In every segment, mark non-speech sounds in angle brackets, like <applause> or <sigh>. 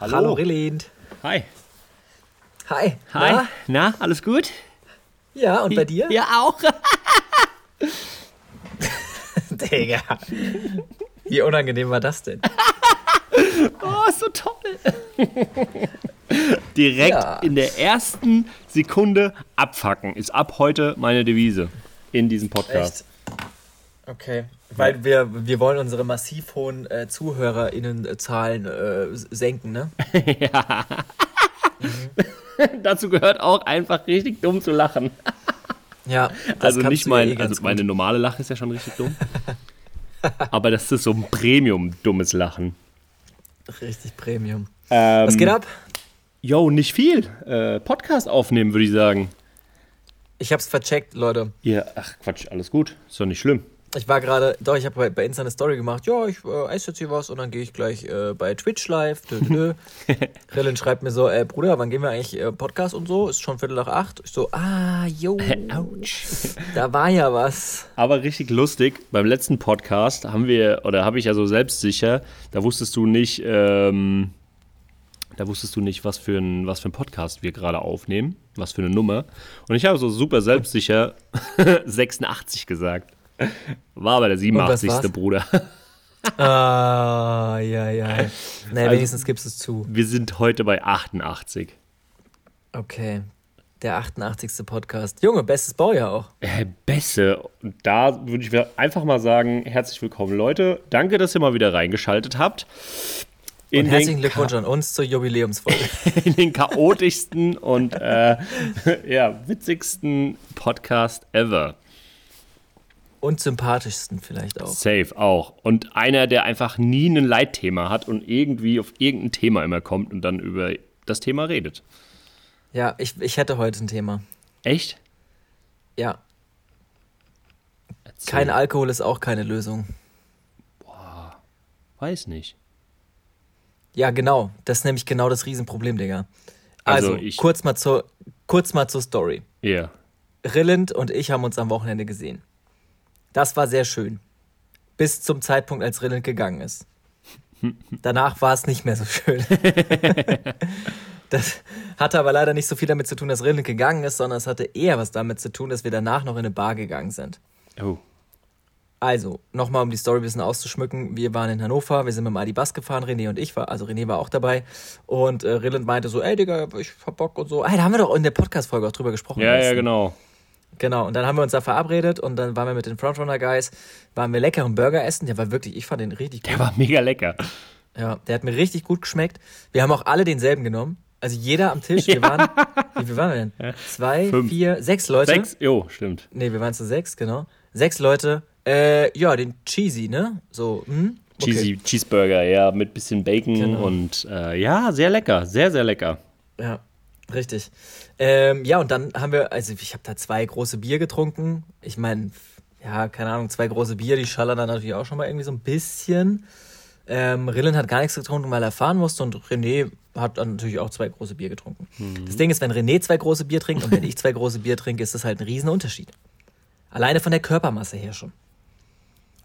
Hallo, Hallo Rillind. Hi. Hi. Hi. Na? Na, alles gut? Ja, und bei dir? Ja, auch. <laughs> Digga. Wie unangenehm war das denn? <laughs> Oh, so toll. Direkt Ja. in der ersten Sekunde abfacken ist ab heute meine Devise in diesem Podcast. Echt? Okay. Weil wir, wir wollen unsere massiv hohen äh, ZuhörerInnen-Zahlen äh, s- senken, ne? <laughs> <laughs> Dazu gehört auch einfach richtig dumm zu lachen. <laughs> Ja. das also nicht ja mein, eh also meine normale Lache ist ja schon richtig dumm. Aber das ist so ein Premium-dummes Lachen. Richtig Premium. Ähm, Was geht ab? Yo, nicht viel. Äh, Podcast aufnehmen, würde ich sagen. Ich hab's vercheckt, Leute. Ja, ach Quatsch, alles gut. Ist doch nicht schlimm. Ich war gerade, doch, ich habe bei, bei Insta eine Story gemacht. Ja, ich äh, esse jetzt hier was und dann gehe ich gleich äh, bei Twitch live. Dö, dö, dö. <laughs> Rillen schreibt mir so, äh, Bruder, wann gehen wir eigentlich äh, Podcast und so? Ist schon Viertel nach acht. Ich so, ah, jo, Autsch. <laughs> da war ja was. Aber richtig lustig, beim letzten Podcast haben wir, oder habe ich ja so selbstsicher, da wusstest du nicht, ähm, da wusstest du nicht, was für ein, was für ein Podcast wir gerade aufnehmen, was für eine Nummer. Und ich habe so super selbstsicher <laughs> 86 gesagt. War aber der was 87. war's? Bruder. Ah, ja, ja. <laughs> Naja, Also- wenigstens gibst du es zu. Wir sind heute bei 88. Okay. Der 88. Podcast. Junge, bestes Baujahr auch. Äh, Besse. Und da würde ich einfach mal sagen, herzlich willkommen, Leute. Danke, dass ihr mal wieder reingeschaltet habt. In Und herzlichen Glückwunsch an uns zur Jubiläumsfolge. <laughs> in den chaotischsten und äh, <laughs> ja, witzigsten Podcast ever. Und sympathischsten vielleicht auch. Safe auch. Und einer, der einfach nie ein Leitthema hat und irgendwie auf irgendein Thema immer kommt und dann über das Thema redet. Ja, ich, ich hätte heute ein Thema. Echt? Ja, Erzähl. kein Alkohol ist auch keine Lösung. Weiß nicht. Ja, genau. Das ist nämlich genau das Riesenproblem, Digga. Also, Also ich- kurz, mal zur, kurz mal zur Story. Ja. Rilland und ich haben uns am Wochenende gesehen. Das war sehr schön. Bis zum Zeitpunkt, als Rilland gegangen ist. Danach war es nicht mehr so schön. <laughs> das hatte aber leider nicht so viel damit zu tun, dass Rilland gegangen ist, sondern es hatte eher was damit zu tun, dass wir danach noch in eine Bar gegangen sind. Oh. Also, nochmal, um die Story ein bisschen auszuschmücken. Wir waren in Hannover, wir sind mit dem Adi Bus gefahren, René und ich war, also René war auch dabei. Und äh, Rilland meinte so, ey Digga, ich hab Bock und so. Ey, da haben wir doch in der Podcast-Folge auch drüber gesprochen. Ja, ja, genau. Genau, und dann haben wir uns da verabredet und dann waren wir mit den Frontrunner-Guys, waren wir leckeren Burger essen. Der war wirklich, ich fand den richtig gut. Der war mega lecker. Ja, der hat mir richtig gut geschmeckt. Wir haben auch alle denselben genommen. Also jeder am Tisch. Wir waren, wie viel waren wir denn? Zwei, Fünf. vier, sechs Leute. Sechs? Jo, stimmt. Nee, wir waren zu sechs, genau. Sechs Leute. Äh, ja, den Cheesy, ne? So, hm? Okay. Cheesy Cheeseburger, ja, mit bisschen Bacon Genau. und äh, ja, sehr lecker, sehr, sehr lecker. Ja, richtig. Ähm, ja, und dann haben wir, also ich habe da zwei große Bier getrunken. Ich meine, ja, keine Ahnung, zwei große Bier, die schallern dann natürlich auch schon mal irgendwie so ein bisschen. Ähm, Rillen hat gar nichts getrunken, weil er fahren musste und René hat dann natürlich auch zwei große Bier getrunken. Das Ding ist, wenn René zwei große Bier trinkt und wenn ich zwei große Bier trinke, ist das halt ein Riesenunterschied. Alleine von der Körpermasse her schon.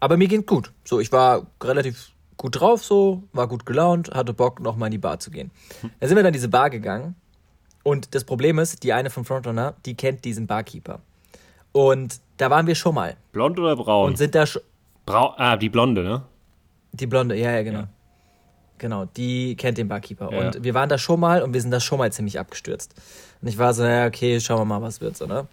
Aber mir ging gut. So, ich war relativ gut drauf, so, war gut gelaunt, hatte Bock, nochmal in die Bar zu gehen. Da sind wir dann in diese Bar gegangen. Und das Problem ist, die eine von Frontrunner, die kennt diesen Barkeeper. Und da waren wir schon mal. Blond oder braun? Und sind da schon. Brau ah, die Blonde, ne? Die Blonde, ja, ja, genau. Ja. Genau, die kennt den Barkeeper. Ja. Und wir waren da schon mal und wir sind da schon mal ziemlich abgestürzt. Und ich war so, naja, okay, schauen wir mal, was wird so, ne?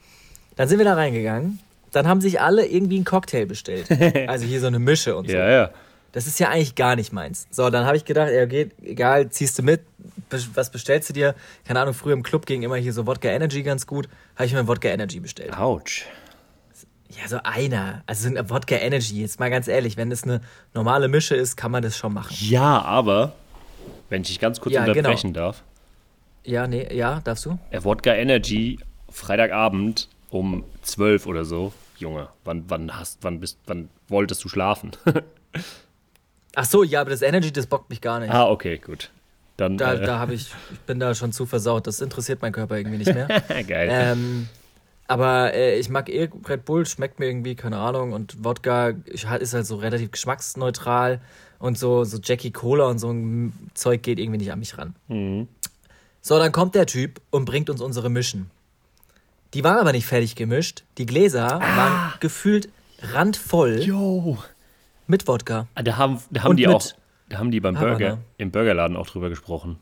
Dann sind wir da reingegangen. Dann haben sich alle irgendwie einen Cocktail bestellt. <laughs> Also hier so eine Mische und so. Ja, ja. Das ist ja eigentlich gar nicht meins. So, dann habe ich gedacht, ja, geht, egal, ziehst du mit. Was bestellst du dir? Keine Ahnung, früher im Club ging immer hier so Wodka Energy ganz gut. Habe ich mir Wodka Energy bestellt. Autsch. Ja, so einer. Also so ein Wodka Energy, jetzt mal ganz ehrlich, wenn das eine normale Mische ist, kann man das schon machen. Ja, aber, wenn ich dich ganz kurz Ja, genau. unterbrechen darf, Ja, nee, ja, darfst du? äh, Wodka Energy, Freitagabend um 12 oder so. Junge, wann, wann hast, wann bist, wann wolltest du schlafen? <laughs> Ach so, ja, aber das Energy, das bockt mich gar nicht. ah, okay, gut. Dann, Da, äh, da habe ich, ich bin da schon zu versaut. Das interessiert mein Körper irgendwie nicht mehr. <laughs> geil. ähm, aber äh, ich mag eh Red Bull, schmeckt mir irgendwie, keine Ahnung. Und Wodka halt- ist halt so relativ geschmacksneutral. Und so, so Jackie Cola und so ein Zeug geht irgendwie nicht an mich ran. Mhm. So, dann kommt der Typ und bringt uns unsere Mischen. Die waren aber nicht fertig gemischt. Die Gläser Ah. waren gefühlt randvoll Jo. Mit Wodka. Ah, Da haben, da haben Und die auch, da haben die beim Havanna. Burger, im Burgerladen auch drüber gesprochen.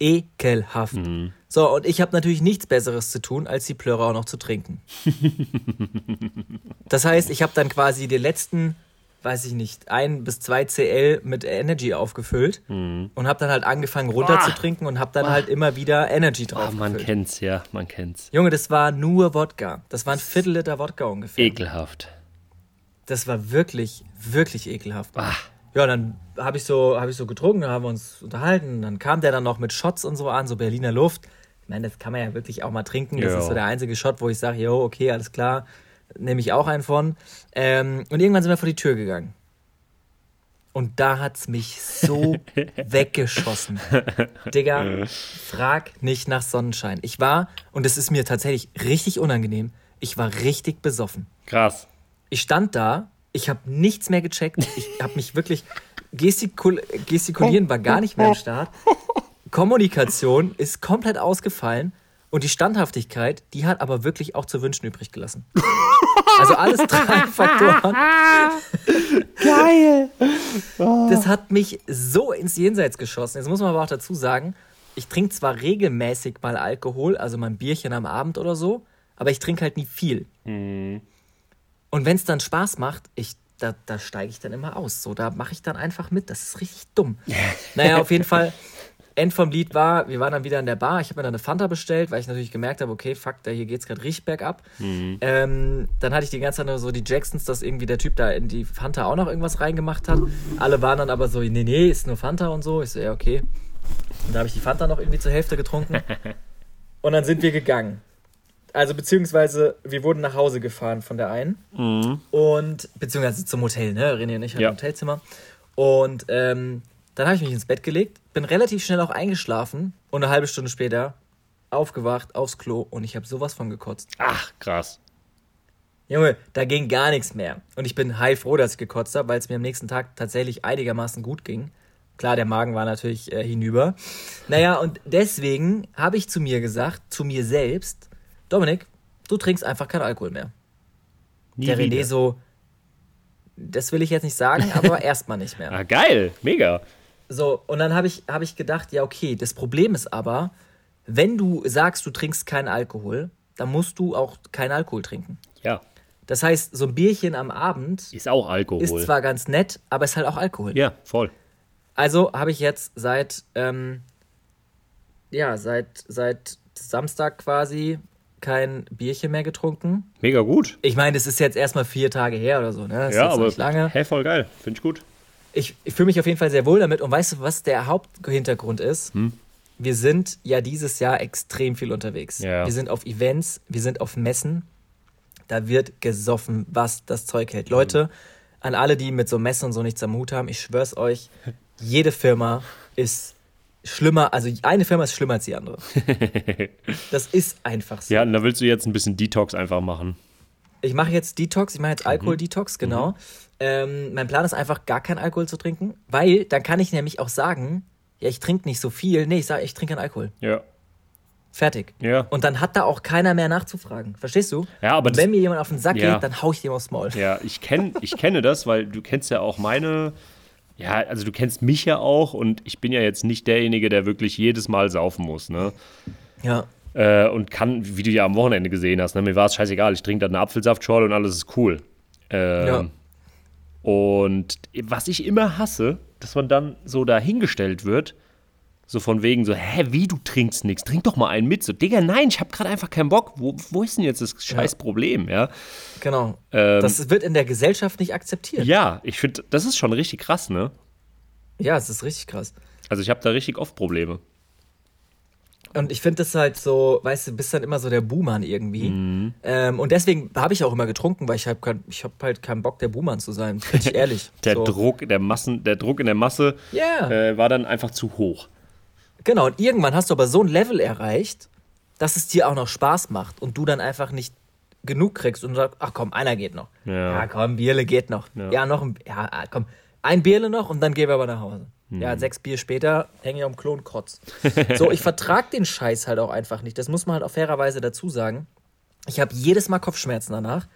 Ekelhaft. Mhm. So, und ich habe natürlich nichts Besseres zu tun, als die Plörre auch noch zu trinken. <laughs> das heißt, ich habe dann quasi die letzten, weiß ich nicht, ein bis zwei CL mit Energy aufgefüllt und habe dann halt angefangen runter zu trinken und habe dann halt immer wieder Energy Ah, drauf man gefüllt. kennt's, ja, man kennt's. Junge, das war nur Wodka. Das war ein Viertel Liter Wodka ungefähr. Ekelhaft. Das war wirklich, wirklich ekelhaft. Ah. Ja, dann habe ich, so, hab ich so getrunken, dann haben wir uns unterhalten. Dann kam der dann noch mit Shots und so an, so Berliner Luft. Ich meine, das kann man ja wirklich auch mal trinken. Das Ja. ist so der einzige Shot, wo ich sage, jo, okay, alles klar, nehme ich auch einen von. Ähm, und irgendwann sind wir vor die Tür gegangen. Und da hat's mich so <laughs> weggeschossen. Digga, frag nicht nach Sonnenschein. Ich war, und es ist mir tatsächlich richtig unangenehm, ich war richtig besoffen. Krass. Ich stand da, ich habe nichts mehr gecheckt. Ich habe mich wirklich. Gestikul gestikulieren war gar nicht mehr am Start. Kommunikation ist komplett ausgefallen. Und die Standhaftigkeit, die hat aber wirklich auch zu wünschen übrig gelassen. Also alles drei <laughs> Faktoren. Geil. Das hat mich so ins Jenseits geschossen. Jetzt muss man aber auch dazu sagen, ich trinke zwar regelmäßig mal Alkohol, also mal ein Bierchen am Abend oder so, aber ich trinke halt nie viel. Und wenn es dann Spaß macht, ich, da, da steige ich dann immer aus. So, da mache ich dann einfach mit. Das ist richtig dumm. <laughs> naja, auf jeden Fall. End vom Lied war, wir waren dann wieder in der Bar. Ich habe mir dann eine Fanta bestellt, weil ich natürlich gemerkt habe, okay, fuck, da hier geht's gerade richtig bergab. Ähm, dann hatte ich die ganze Zeit nur so die Jacksons, dass irgendwie der Typ da in die Fanta auch noch irgendwas reingemacht hat. Alle waren dann aber so, nee, nee, ist nur Fanta und so. Ich so, ja, okay. Und da habe ich die Fanta noch irgendwie zur Hälfte getrunken. <laughs> Und dann sind wir gegangen. Also beziehungsweise wir wurden nach Hause gefahren von der einen. Und beziehungsweise zum Hotel, ne? René und ich hatten Ja. ein Hotelzimmer. Und ähm, dann habe ich mich ins Bett gelegt, bin relativ schnell auch eingeschlafen und eine halbe Stunde später aufgewacht aufs Klo und ich habe sowas von gekotzt. Ach, krass. Junge, da ging gar nichts mehr. Und ich bin heilfroh, dass ich gekotzt habe, weil es mir am nächsten Tag tatsächlich einigermaßen gut ging. Klar, der Magen war natürlich äh, hinüber. Naja, und deswegen habe ich zu mir gesagt, zu mir selbst, Dominik, du trinkst einfach keinen Alkohol mehr. Nie der wieder. René so, das will ich jetzt nicht sagen, <laughs> aber erstmal nicht mehr. Ah, geil. Mega. So, und dann habe ich, hab ich gedacht, ja, okay, das Problem ist aber, wenn du sagst, du trinkst keinen Alkohol, dann musst du auch keinen Alkohol trinken. Ja. Das heißt, so ein Bierchen am Abend Ist auch Alkohol. ist zwar ganz nett, aber ist halt auch Alkohol. ja, voll. Also habe ich jetzt seit, ähm, ja, seit, seit Samstag quasi kein Bierchen mehr getrunken. Mega gut. Ich meine, das ist jetzt erstmal vier Tage her oder so, ne? Das ja, aber lange. hey, voll geil. Finde ich gut. Ich, ich fühle mich auf jeden Fall sehr wohl damit. Und weißt du, was der Haupthintergrund ist? Hm? Wir sind ja dieses Jahr extrem viel unterwegs. Ja. Wir sind auf Events, wir sind auf Messen. Da wird gesoffen, was das Zeug hält. Leute, an alle, die mit so Messen und so nichts am Hut haben, ich schwör's euch, jede Firma ist schlimmer, also eine Firma ist schlimmer als die andere. <laughs> Das ist einfach so. Ja, und da willst du jetzt ein bisschen Detox einfach machen. Ich mache jetzt Detox, ich mache Mhm. jetzt Alkohol-Detox, genau. Ähm, mein Plan ist einfach, gar keinen Alkohol zu trinken, weil dann kann ich nämlich auch sagen, ja, ich trinke nicht so viel. Nee, ich sage, ich trinke keinen Alkohol. Ja. Fertig. Ja. Und dann hat da auch keiner mehr nachzufragen. Verstehst du? Ja, aber wenn mir jemand auf den Sack Ja. geht, dann hau ich dem aufs Maul. Ja, ich, kenn, ich kenne das, weil du kennst ja auch meine. Ja, also du kennst mich ja auch und ich bin ja jetzt nicht derjenige, der wirklich jedes Mal saufen muss, ne? Ja. Äh, und kann, wie du ja am Wochenende gesehen hast, ne? mir war es scheißegal, ich trinke dann eine Apfelsaftschorle und alles ist cool. Ähm, Ja. Und was ich immer hasse, dass man dann so dahingestellt wird, so von wegen so, hä, wie, du trinkst nichts, trink doch mal einen mit. So, Digga, nein, ich habe gerade einfach keinen Bock. Wo, wo ist denn jetzt das scheiß Problem, ja? Genau. Ähm, das wird in der Gesellschaft nicht akzeptiert. Ja, ich finde, das ist schon richtig krass, ne? Ja, es ist richtig krass. Also ich habe da richtig oft Probleme. Und ich finde das halt so, weißt du, bist dann immer so der Buhmann irgendwie. Mhm. Ähm, und deswegen habe ich auch immer getrunken, weil ich habe hab halt keinen Bock, der Buhmann zu sein. Bin ich <laughs> ehrlich. Der so. Druck, der Massen, der Druck in der Masse Ja. äh, war dann einfach zu hoch. Genau, und irgendwann hast du aber so ein Level erreicht, dass es dir auch noch Spaß macht und du dann einfach nicht genug kriegst und sagst, ach komm, einer geht noch. Ja. Ja, komm, Bierle geht noch. Ja. Ja, noch ein, ja, komm, ein Bierle noch und dann gehen wir aber nach Hause. Ja, sechs Bier später hänge ich am Klo und kotz. <laughs> so, ich vertrag den Scheiß halt auch einfach nicht. Das muss man halt auch fairerweise dazu sagen. Ich habe jedes Mal Kopfschmerzen danach.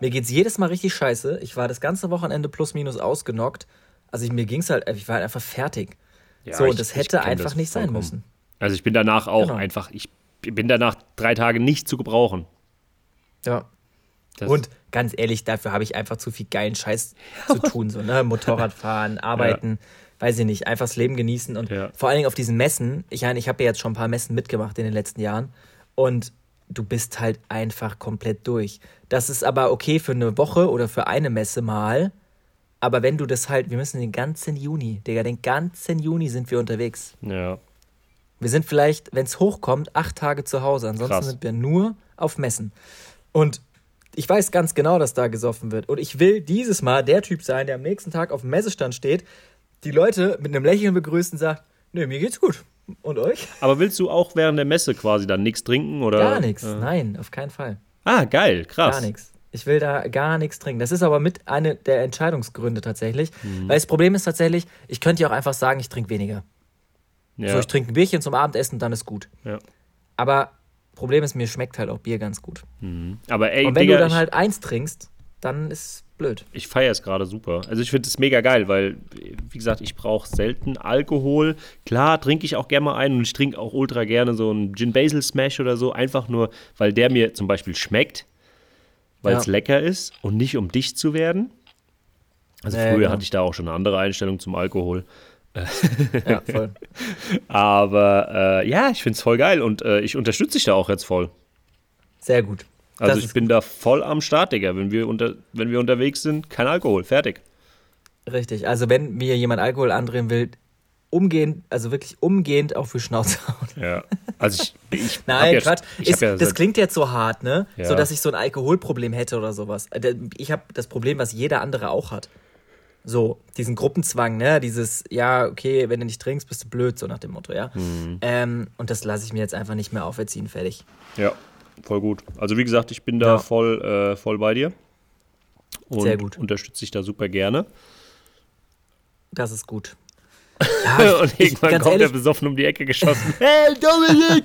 Mir geht's jedes Mal richtig scheiße. Ich war das ganze Wochenende plus minus ausgenockt. Also ich, mir ging's halt, ich war halt einfach fertig. Ja, so, ich- und das hätte einfach das nicht sein vollkommen. müssen. Also ich bin danach auch Genau. einfach, ich bin danach drei Tage nicht zu gebrauchen. Ja. Das, Und ganz ehrlich, dafür habe ich einfach zu viel geilen Scheiß <laughs> zu tun. So, ne? Motorradfahren, arbeiten, weiß ich nicht, einfach das Leben genießen. Und Ja. vor allen Dingen auf diesen Messen. Ich, meine, ich habe ja jetzt schon ein paar Messen mitgemacht in den letzten Jahren. Und du bist halt einfach komplett durch. Das ist aber okay für eine Woche oder für eine Messe mal. Aber wenn du das halt, wir müssen den ganzen Juni, Digga, den ganzen Juni sind wir unterwegs. ja. Wir sind vielleicht, wenn es hochkommt, acht Tage zu Hause. Ansonsten Krass. sind wir nur auf Messen. Und ich weiß ganz genau, dass da gesoffen wird. Und ich will dieses Mal der Typ sein, der am nächsten Tag auf dem Messestand steht, die Leute mit einem Lächeln begrüßt und sagt, nö, mir geht's gut. Und euch? Aber willst du auch während der Messe quasi dann nichts trinken oder? Gar nichts. Äh, Nein, auf keinen Fall. ah, geil, krass. Gar nichts. Ich will da gar nichts trinken. Das ist aber mit einer der Entscheidungsgründe tatsächlich. Mhm. Weil das Problem ist tatsächlich, ich könnte ja auch einfach sagen, ich trinke weniger. Ja. So, ich trinke ein Bierchen zum Abendessen, dann ist gut. ja. Aber Problem ist, mir schmeckt halt auch Bier ganz gut. Aber ey, Und wenn Digga, du dann halt eins trinkst, dann ist blöd. ich feiere es gerade super. Also ich finde es mega geil, weil, wie gesagt, ich brauche selten Alkohol. Klar trinke ich auch gerne mal einen und ich trinke auch ultra gerne so einen Gin Basil Smash oder so, einfach nur, weil der mir zum Beispiel schmeckt, weil es Ja. lecker ist und nicht um dicht zu werden. Also Ja, ja, früher genau. hatte ich da auch schon eine andere Einstellung zum Alkohol. <laughs> Ja, voll. <laughs> Aber äh, ja, ich finde es voll geil und äh, ich unterstütze dich da auch jetzt voll. Sehr gut. Also Das ich bin da voll am Start, Digga. Wenn wir, unter, wenn wir unterwegs sind, kein Alkohol, fertig. Richtig. Also wenn mir jemand Alkohol andrehen will, umgehend, also wirklich umgehend auf die Schnauze hauen. Ja. Also ich, <laughs> ich Nein, ja, Quatsch. Ich Ist, ja das klingt jetzt so hart, ne? Ja. So, dass ich so ein Alkoholproblem hätte oder sowas. Äh, Ich habe das Problem, was jeder andere auch hat. So, diesen Gruppenzwang, ne? Dieses, ja, okay, wenn du nicht trinkst, bist du blöd, so nach dem Motto, ja. Mhm. Ähm, und das lasse ich mir jetzt einfach nicht mehr auferziehen, fertig. ja, voll gut. Also wie gesagt, ich bin da Ja. voll, äh, voll bei dir. Und Sehr gut. unterstütze dich da super gerne. Das ist gut. Ja, <laughs> und irgendwann ganz kommt ehrlich- er besoffen um die Ecke geschossen. <laughs> hey, Dominik!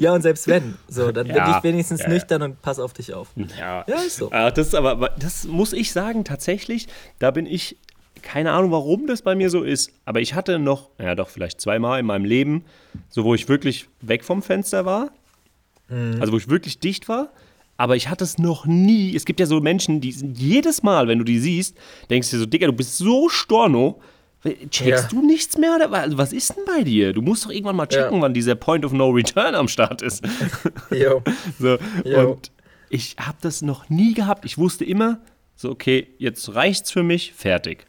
Ja, und selbst wenn, so, dann bin Ja, ich wenigstens ja, nüchtern und pass auf dich auf. Ja, Ja, ist so. Ach, das ist aber, das muss ich sagen, tatsächlich, da bin ich, keine Ahnung, warum das bei mir so ist, aber ich hatte noch, ja doch, vielleicht zweimal in meinem Leben, so wo ich wirklich weg vom Fenster war, also wo ich wirklich dicht war, aber ich hatte es noch nie. Es gibt ja so Menschen, die sind jedes Mal, wenn du die siehst, denkst du dir so, Digga, du bist so storno. Checkst Ja. du nichts mehr? Also was ist denn bei dir? Du musst doch irgendwann mal checken, Ja. wann dieser Point of No Return am Start ist. Jo. <laughs> So, Jo. und ich habe das noch nie gehabt. Ich wusste immer, so, okay, jetzt reicht's für mich, fertig.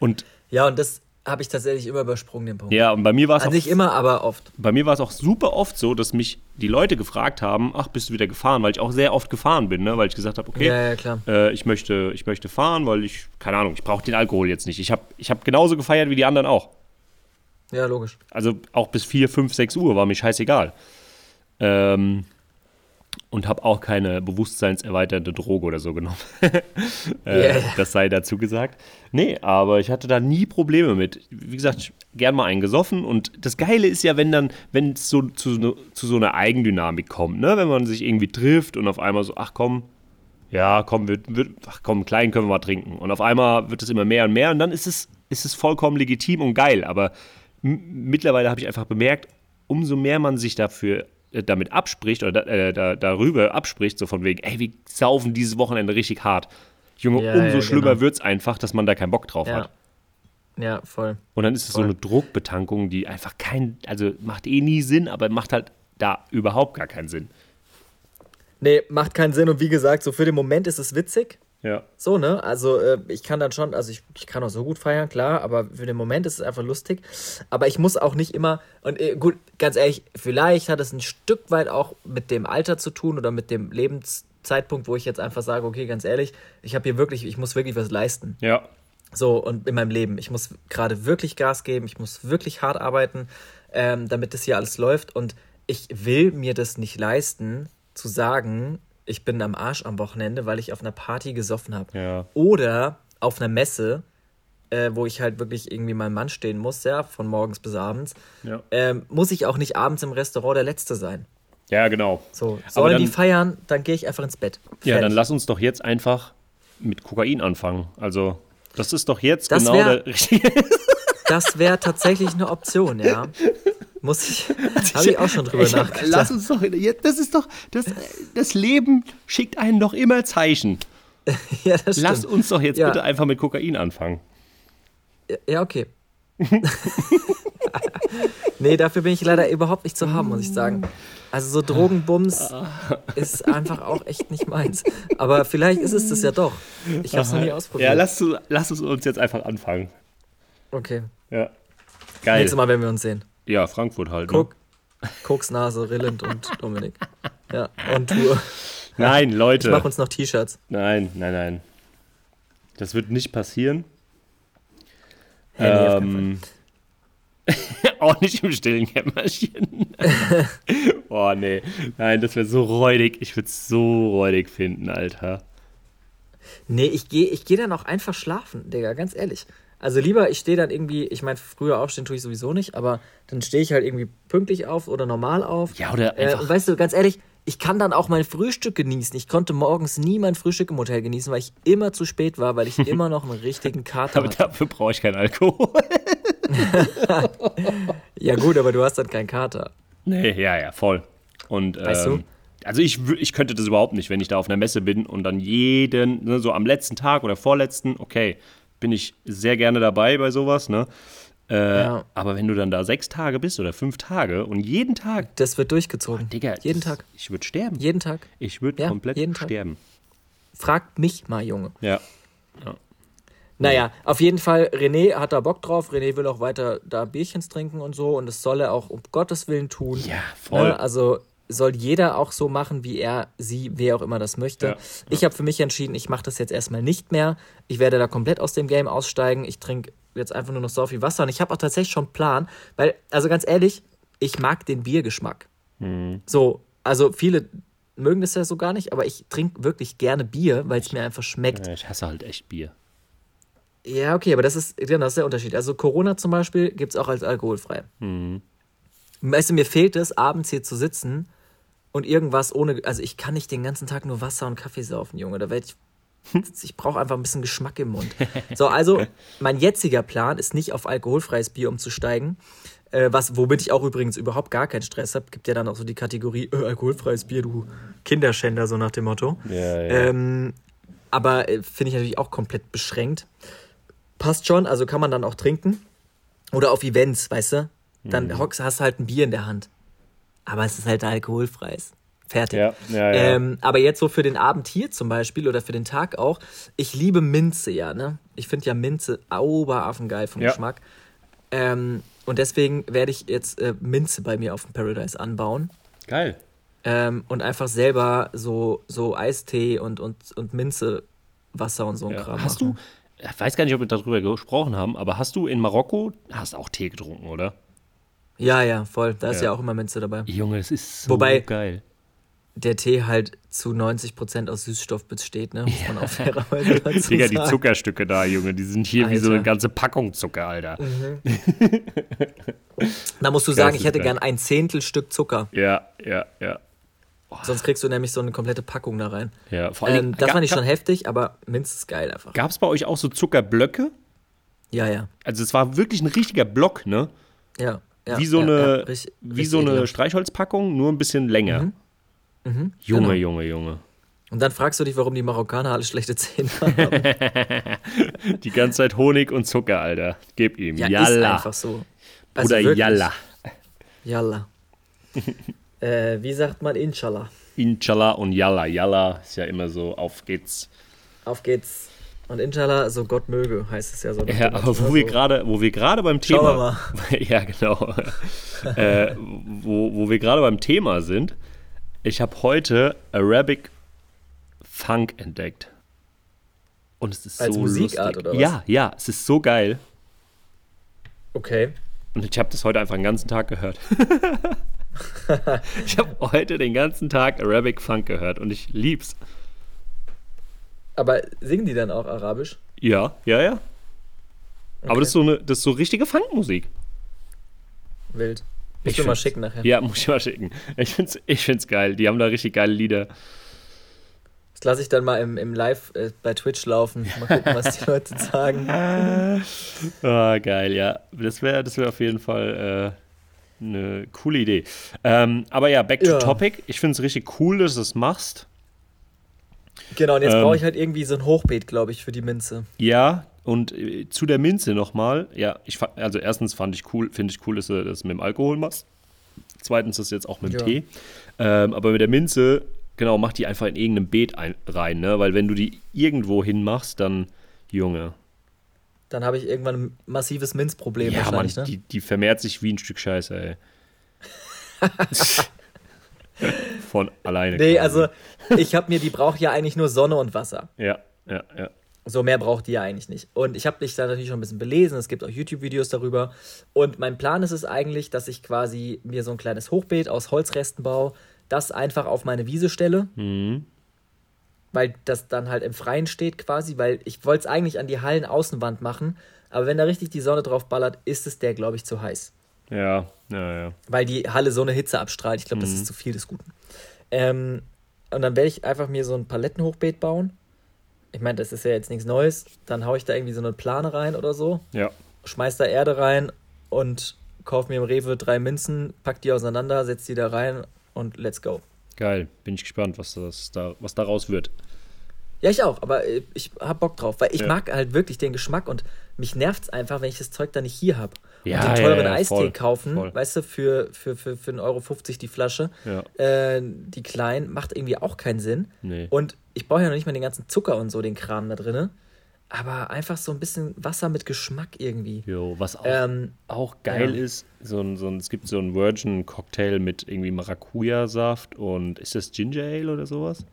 Und Ja, und das habe ich tatsächlich immer übersprungen, den Punkt. ja, und bei mir war es Also auch, nicht immer, aber oft. bei mir war es auch super oft so, dass mich die Leute gefragt haben, ach, bist du wieder gefahren? Weil ich auch sehr oft gefahren bin, ne? weil ich gesagt habe, okay, Ja, ja, äh, ich, möchte, ich möchte fahren, weil ich, keine Ahnung, ich brauche den Alkohol jetzt nicht. Ich habe ich hab genauso gefeiert wie die anderen auch. Ja, logisch. Also auch bis 4, 5, 6 Uhr war mir scheißegal. Ähm, und habe auch keine bewusstseinserweiternde Droge oder so genommen. <laughs> äh, Yeah. Das sei dazu gesagt. Nee, aber ich hatte da nie Probleme mit. Wie gesagt, gern mal einen gesoffen. Und das Geile ist ja, wenn dann, wenn es so zu, so- zu so einer Eigendynamik kommt, ne? wenn man sich irgendwie trifft und auf einmal so, ach komm, ja, komm, wir, wir, ach komm, klein können wir mal trinken. Und auf einmal wird es immer mehr und mehr und dann ist es, ist es vollkommen legitim und geil. Aber mittlerweile habe ich einfach bemerkt, umso mehr man sich dafür damit abspricht oder äh, da, darüber abspricht, so von wegen, ey, wir saufen dieses Wochenende richtig hart. Junge, Ja, umso ja, schlimmer genau. wird es einfach, dass man da keinen Bock drauf Ja. hat. Ja, voll. Und dann ist es so eine Druckbetankung, die einfach kein, also macht eh nie Sinn, aber macht halt da überhaupt gar keinen Sinn. Nee, macht keinen Sinn. Und wie gesagt, so für den Moment ist es witzig. Ja. So, ne? Also, äh, ich kann dann schon, also ich, ich kann auch so gut feiern, klar, aber für den Moment ist es einfach lustig. Aber ich muss auch nicht immer, und äh, gut, ganz ehrlich, vielleicht hat es ein Stück weit auch mit dem Alter zu tun oder mit dem Lebenszeitpunkt, wo ich jetzt einfach sage, okay, ganz ehrlich, ich habe hier wirklich, ich muss wirklich was leisten. Ja. So, und in meinem Leben. Ich muss gerade wirklich Gas geben, ich muss wirklich hart arbeiten, ähm, damit das hier alles läuft. Und ich will mir das nicht leisten, zu sagen, ich bin am Arsch am Wochenende, weil ich auf einer Party gesoffen habe. Ja. Oder auf einer Messe, äh, wo ich halt wirklich irgendwie meinem Mann stehen muss, ja, von morgens bis abends, Ja. ähm, muss ich auch nicht abends im Restaurant der Letzte sein. Ja, genau. So, Aber sollen dann- die feiern, dann gehe ich einfach ins Bett. Ja, Fertig. dann lass uns doch jetzt einfach mit Kokain anfangen. Also, das ist doch jetzt Das genau wär- der <laughs> richtige. Das wäre tatsächlich eine Option, ja. <laughs> Muss ich, <laughs> habe ich auch schon drüber nachgedacht. Lass uns doch, das ist doch, das, das Leben schickt einen doch immer Zeichen. <laughs> ja, das Lass stimmt. uns doch jetzt Ja. bitte einfach mit Kokain anfangen. Ja, okay. <laughs> nee, dafür bin ich leider überhaupt nicht zu haben, muss ich sagen. Also so Drogenbums ist einfach auch echt nicht meins. Aber vielleicht ist es das ja doch. Ich habe es noch nie ausprobiert. Ja, lass, lass uns jetzt einfach anfangen. okay. Ja. Geil. Nächstes Mal, wenn wir uns sehen. Ja, Frankfurt halt. Ne? Guck. Koksnase, Rilland und Dominik. Ja, on Tour. Nein, Ich Leute. mach uns noch T-Shirts. Nein, nein, nein. Das wird nicht passieren. Hey, nee, ähm, <laughs> auch nicht im stillen Kämmerchen. <laughs> oh, nee. Nein, das wäre so räudig. Ich würde es so räudig finden, Alter. Nee, ich gehe ich geh dann auch einfach schlafen, Digga, ganz ehrlich. Also lieber, ich stehe dann irgendwie, ich meine, früher aufstehen tue ich sowieso nicht, aber dann stehe ich halt irgendwie pünktlich auf oder normal auf. Ja, oder Äh, einfach. und weißt du, ganz ehrlich, ich kann dann auch mein Frühstück genießen. Ich konnte morgens nie mein Frühstück im Hotel genießen, weil ich immer zu spät war, weil ich <laughs> immer noch einen richtigen Kater aber hatte. dafür brauche ich keinen Alkohol. <laughs> <laughs> Ja gut, aber du hast dann keinen Kater. nee, ja, ja, voll. Und, Weißt ähm, Also ich, ich könnte das überhaupt nicht, wenn ich da auf einer Messe bin und dann jeden, ne, so am letzten Tag oder vorletzten, okay, bin ich sehr gerne dabei bei sowas, ne? Äh, Ja. Aber wenn du dann da sechs Tage bist oder fünf Tage und jeden Tag, Das wird durchgezogen. Digga, jeden das, Tag. Ich würde sterben. Jeden Tag. Ich würde Ja, komplett jeden Tag. sterben. Fragt mich mal, Junge. Ja. Naja, auf jeden Fall, René hat da Bock drauf. René will auch weiter da Bierchens trinken und so. Und das soll er auch um Gottes Willen tun. Ja, voll. Ne? Also soll jeder auch so machen, wie er, sie, wer auch immer das möchte. Ja, Ich habe für mich entschieden, ich mache das jetzt erstmal nicht mehr. Ich werde da komplett aus dem Game aussteigen. Ich trinke jetzt einfach nur noch so viel Wasser. Und ich habe auch tatsächlich schon einen Plan. Weil, also ganz ehrlich, ich mag den Biergeschmack. Mhm. So, also viele mögen das ja so gar nicht, aber ich trinke wirklich gerne Bier, weil es mir einfach schmeckt. Ich hasse halt echt Bier. Ja, okay, aber das ist, ja, das ist der Unterschied. Also Corona zum Beispiel gibt es auch als alkoholfrei. Mhm. Weißt du, mir fehlt es, abends hier zu sitzen und irgendwas ohne, also ich kann nicht den ganzen Tag nur Wasser und Kaffee saufen, Junge. Da werde ich, ich brauche einfach ein bisschen Geschmack im Mund. So, also mein jetziger Plan ist nicht auf alkoholfreies Bier umzusteigen, äh, was, womit ich auch übrigens überhaupt gar keinen Stress habe. Gibt ja dann auch so die Kategorie äh, alkoholfreies Bier, du Kinderschänder, so nach dem Motto. Ja, ja. Ähm, aber äh, finde ich natürlich auch komplett beschränkt. Passt schon, also kann man dann auch trinken. Oder auf Events, weißt du? Dann Mhm. hockst, hast du halt ein Bier in der Hand. Aber es ist halt alkoholfreies. Fertig. Ja, ja, ja. Ähm, aber jetzt so für den Abend hier zum Beispiel oder für den Tag auch. Ich liebe Minze ja, ne? Ich finde ja Minze oberaffengeil vom Ja. Geschmack. Ähm, und deswegen werde ich jetzt äh, Minze bei mir auf dem Paradise anbauen. Geil. Ähm, und einfach selber so, so Eistee und, und, und Minzewasser und so ein Ja. Kram. Hast machen. du, ich weiß gar nicht, ob wir darüber gesprochen haben, aber hast du in Marokko, hast auch Tee getrunken, oder? Ja, ja, voll. Da ist Ja. ja auch immer Minze dabei. Junge, das ist so Wobei- geil. Der Tee halt zu 90% aus Süßstoff besteht, ne? Muss man auch <laughs> fairerweise dazu Digga, die. Zuckerstücke da, Junge, die sind hier wie so Alter. eine ganze Packung Zucker, Alter. <laughs> Da musst du sagen, ich hätte gern ein Zehntel Stück Zucker. Ja, ja, ja. Sonst kriegst du nämlich so eine komplette Packung da rein. ja vor allem, Ähm, das fand ich schon heftig, aber Minze ist geil einfach. Gab es bei euch auch so Zuckerblöcke? Ja, ja. Also es war wirklich ein richtiger Block, ne? Ja. Ja wie so eine, richtig- wie richtig so eine. Streichholzpackung, nur ein bisschen länger. Junge, genau. Junge, Junge. Und dann fragst du dich, warum die Marokkaner alle schlechte Zähne haben. <laughs> Die ganze Zeit Honig und Zucker, Alter. Gib ihm. Ja, ist Yalla. einfach so. Also Oder wirklich. Yalla. Yalla. <laughs> äh, wie sagt man Inshallah? Inshallah und Yalla. Yalla ist ja immer so, auf geht's. Auf geht's. Und Inshallah, so Gott möge, heißt es ja so. Ja, aber wo ne? wir So. gerade, wo wir gerade beim Thema, <laughs> ja genau, äh, wo, wo wir gerade beim Thema sind, ich habe heute Arabic Funk entdeckt. Und es ist Als so Musikart lustig. oder was? Ja, ja, es ist so geil. Okay. Und ich habe das heute einfach den ganzen Tag gehört. <laughs> <laughs> ich habe heute den ganzen Tag Arabic Funk gehört und ich lieb's. Aber singen die dann auch Arabisch? Ja, ja, ja. Okay. Aber das ist, so eine, das ist so richtige Funkmusik. Wild. Ich Ich will mal schicken nachher. Ja, muss ich mal schicken. Ich find's, ich find's geil. Die haben da richtig geile Lieder. Das lasse ich dann mal im, im Live äh, bei Twitch laufen. Mal gucken, was die <laughs> Leute sagen. <laughs> Ah, geil, ja. Das wäre das wär auf jeden Fall äh, eine coole Idee. Ähm, aber ja, back to Ja. topic. Ich finde es richtig cool, dass du es machst. Genau, und jetzt Ähm. brauche ich halt irgendwie so ein Hochbeet, glaube ich, für die Minze. Ja, und äh, zu der Minze nochmal. Ja, ich also erstens fand ich cool, finde ich cool, dass du das mit dem Alkohol machst. Zweitens das jetzt auch mit dem Ja. Tee. Ähm, aber mit der Minze, genau, mach die einfach in irgendeinem Beet ein, rein, ne? Weil wenn du die irgendwo hinmachst, dann, Junge. Dann habe ich irgendwann ein massives Minzproblem Ja, Mann, wahrscheinlich, ne? die, die vermehrt sich wie ein Stück Scheiße, ey. <laughs> <laughs> Von alleine. Nee, quasi. also ich habe mir, die braucht ja eigentlich nur Sonne und Wasser. Ja, ja, ja. So mehr braucht die ja eigentlich nicht. Und ich habe mich da natürlich schon ein bisschen belesen. Es gibt auch YouTube-Videos darüber. Und mein Plan ist es eigentlich, dass ich quasi mir so ein kleines Hochbeet aus Holzresten baue, das einfach auf meine Wiese stelle. Mhm. Weil das dann halt im Freien steht quasi. Weil ich wollte es eigentlich an die Hallenaußenwand machen. Aber wenn da richtig die Sonne drauf ballert, ist es der, glaube ich, zu heiß. Ja, ja, ja. weil die Halle so eine Hitze abstrahlt. Ich glaube, das ist zu viel des Guten. Ähm, und dann werde ich einfach mir so ein Palettenhochbeet bauen. Ich meine, das ist ja jetzt nichts Neues. Dann haue ich da irgendwie so eine Plane rein oder so, Ja, schmeiß da Erde rein und kaufe mir im Rewe drei Minzen, pack die auseinander, setz die da rein und let's go. geil. Bin ich gespannt, was, das da, was daraus wird. Ja, ich auch, aber äh, ich hab Bock drauf, weil ich Ja. mag halt wirklich den Geschmack und mich nervt's einfach, wenn ich das Zeug da nicht hier habe. Und Ja, den ja, teuren ja, Eistee voll, kaufen, voll. weißt du, für, für, für, für 1,50 Euro die Flasche, Ja. äh, die kleinen, macht irgendwie auch keinen Sinn. Nee. Und ich brauche ja noch nicht mal den ganzen Zucker und so, den Kram da drinne. Aber einfach so ein bisschen Wasser mit Geschmack irgendwie. Jo, was auch, Ähm, auch geil ja. ist, so ein, so ein, es gibt so einen Virgin-Cocktail mit irgendwie Maracuja-Saft und ist das Ginger Ale oder sowas?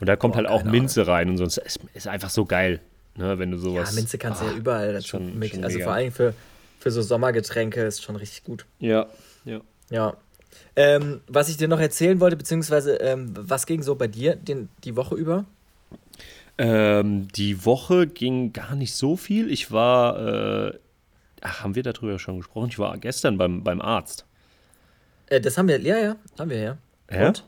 Und da kommt Boah, halt auch Minze rein und sonst ist, ist einfach so geil, ne, wenn du ja, sowas. Minze kannst du Ah, ja überall dazu schon- mixen. schon Also mega. vor allem für, für so Sommergetränke ist schon richtig gut. Ja, ja. Ja. Ähm, was ich dir noch erzählen wollte, beziehungsweise ähm, was ging so bei dir den, die Woche über? Ähm, die Woche ging gar nicht so viel. Ich war, äh, ach, haben wir darüber schon gesprochen? Ich war gestern beim, beim Arzt. Äh, das haben wir, ja, ja, haben wir ja. Ja? Und?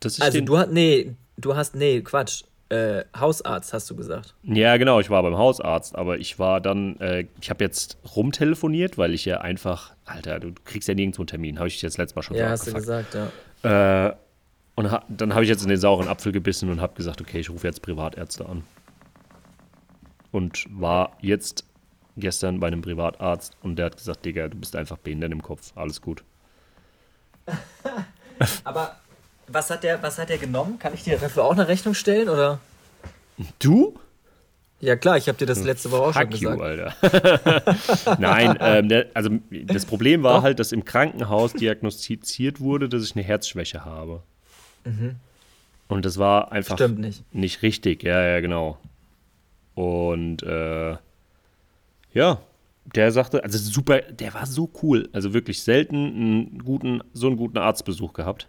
Das ist Also den, du hast, nee, du hast, nee, Quatsch. Äh, Hausarzt hast du gesagt. Ja, genau, ich war beim Hausarzt, aber ich war dann, äh, ich habe jetzt rumtelefoniert, weil ich ja einfach, Alter, du kriegst ja nirgendwo einen Termin, habe ich jetzt letztes Mal schon Ja, so hast du gesagt, ja. Äh, und ha dann habe ich jetzt in den sauren Apfel gebissen und habe gesagt, okay, ich rufe jetzt Privatärzte an. Und war jetzt gestern bei einem Privatarzt und der hat gesagt, Digga, du bist einfach behindert im Kopf, alles gut. <laughs> Aber was hat der, was hat der genommen? Kann ich dir dafür auch eine Rechnung stellen oder? Du? Ja klar, ich habe dir das letzte Woche auch schon Fuck you, gesagt. Alter. <laughs> Nein, ähm, der, also das Problem war Doch. halt, dass im Krankenhaus diagnostiziert wurde, dass ich eine Herzschwäche habe. Und das war einfach Stimmt nicht. nicht richtig. Ja, ja, genau. Und äh, ja, der sagte, also super, der war so cool. Also wirklich selten einen guten, so einen guten Arztbesuch gehabt.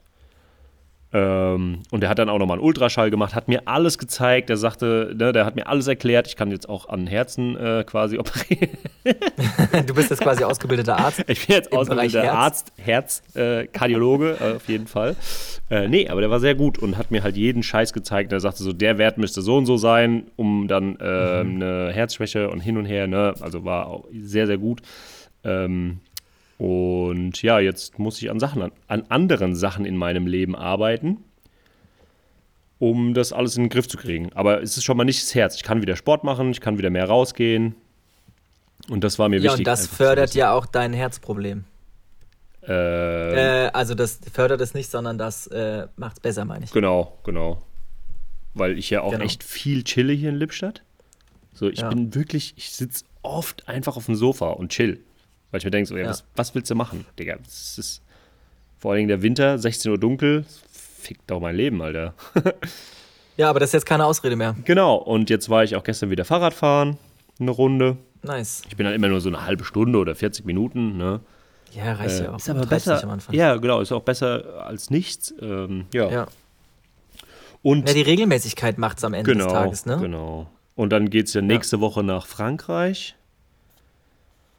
Ähm, und der hat dann auch nochmal einen Ultraschall gemacht, hat mir alles gezeigt. Der sagte, ne, der hat mir alles erklärt. Ich kann jetzt auch an Herzen äh, quasi operieren. <laughs> Du bist jetzt quasi ausgebildeter Arzt. Ich bin jetzt ausgebildeter Bereich Arzt, Herz, äh, Kardiologe äh, auf jeden Fall. Äh, nee, aber der war sehr gut und hat mir halt jeden Scheiß gezeigt. Er sagte so, der Wert müsste so und so sein, um dann äh, Mhm. eine Herzschwäche und hin und her. Ne? Also war auch sehr, sehr gut. Ähm, und ja, jetzt muss ich an Sachen, an, an anderen Sachen in meinem Leben arbeiten, um das alles in den Griff zu kriegen. Aber es ist schon mal nicht das Herz. Ich kann wieder Sport machen, ich kann wieder mehr rausgehen. Und das war mir Ja, wichtig. und das fördert ja auch dein Herzproblem. Äh, Äh, also das fördert es nicht, sondern das äh, macht es besser, meine ich. Genau, genau. Weil ich ja auch Genau. echt viel chille hier in Lippstadt. So, ich Ja. bin wirklich, ich sitze oft einfach auf dem Sofa und chill. Weil ich mir denke, so, ja, Ja. Was, was willst du machen, Digga? Das ist vor allen Dingen der Winter, 16 Uhr dunkel, fickt doch mein Leben, Alter. <laughs> Ja, aber das ist jetzt keine Ausrede mehr. genau, und jetzt war ich auch gestern wieder Fahrrad fahren, eine Runde. Nice. Ich bin dann immer nur so eine halbe Stunde oder 40 Minuten, ne? Ja, reicht ja auch. Ist aber besser. am Anfang. Ja, genau, ist auch besser als nichts. Ähm, ja. ja. Und Ja, die Regelmäßigkeit macht es am Ende genau, des Tages, ne? genau. Und dann geht es ja nächste Woche nach Frankreich.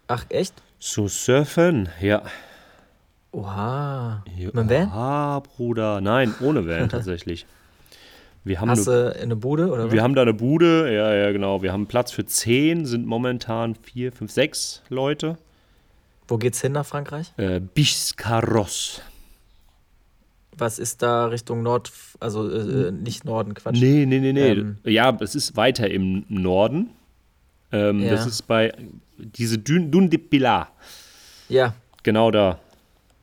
Ach, echt? Zu surfen, ja. Oha. Ja, Mit dem Van? Ah, Bruder. Nein, ohne Van tatsächlich. Wir haben, Hast eine, du eine Bude oder wir was? haben da eine Bude, ja, ja, genau. Wir haben Platz für zehn, sind momentan vier, fünf, sechs Leute. Wo geht's hin nach Frankreich? Äh, Biscarros. Was ist da Richtung Nord, also äh, nicht Norden, Quatsch. Nee, nee, nee, nee. Ähm. ja, es ist weiter im Norden. Ähm, Ja. Das ist bei diese de Pilar. Ja, Genau da.